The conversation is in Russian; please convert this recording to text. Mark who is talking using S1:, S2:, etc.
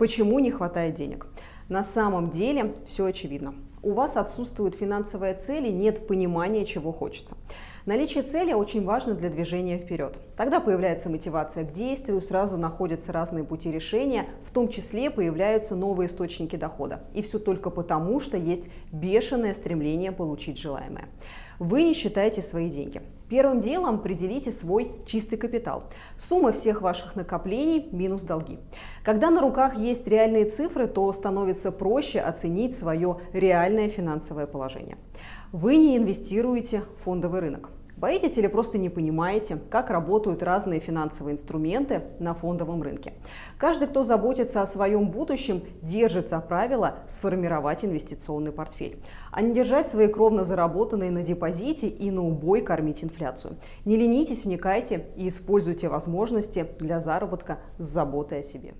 S1: Почему не хватает денег? На самом деле все очевидно. У вас отсутствует финансовая цель и нет понимания, чего хочется. Наличие цели очень важно для движения вперед. Тогда появляется мотивация к действию, сразу находятся разные пути решения, в том числе появляются новые источники дохода. И все только потому, что есть бешеное стремление получить желаемое. Вы не считаете свои деньги. Первым делом определите свой чистый капитал. Сумма всех ваших накоплений минус долги. Когда на руках есть реальные цифры, то становится проще оценить свое реальное финансовое положение. Вы не инвестируете в фондовый рынок. Боитесь или просто не понимаете, как работают разные финансовые инструменты на фондовом рынке. Каждый, кто заботится о своем будущем, держится правила сформировать инвестиционный портфель, а не держать свои кровно заработанные на депозите и на убой кормить инфляцию. Не ленитесь, вникайте и используйте возможности для заработка с заботой о себе.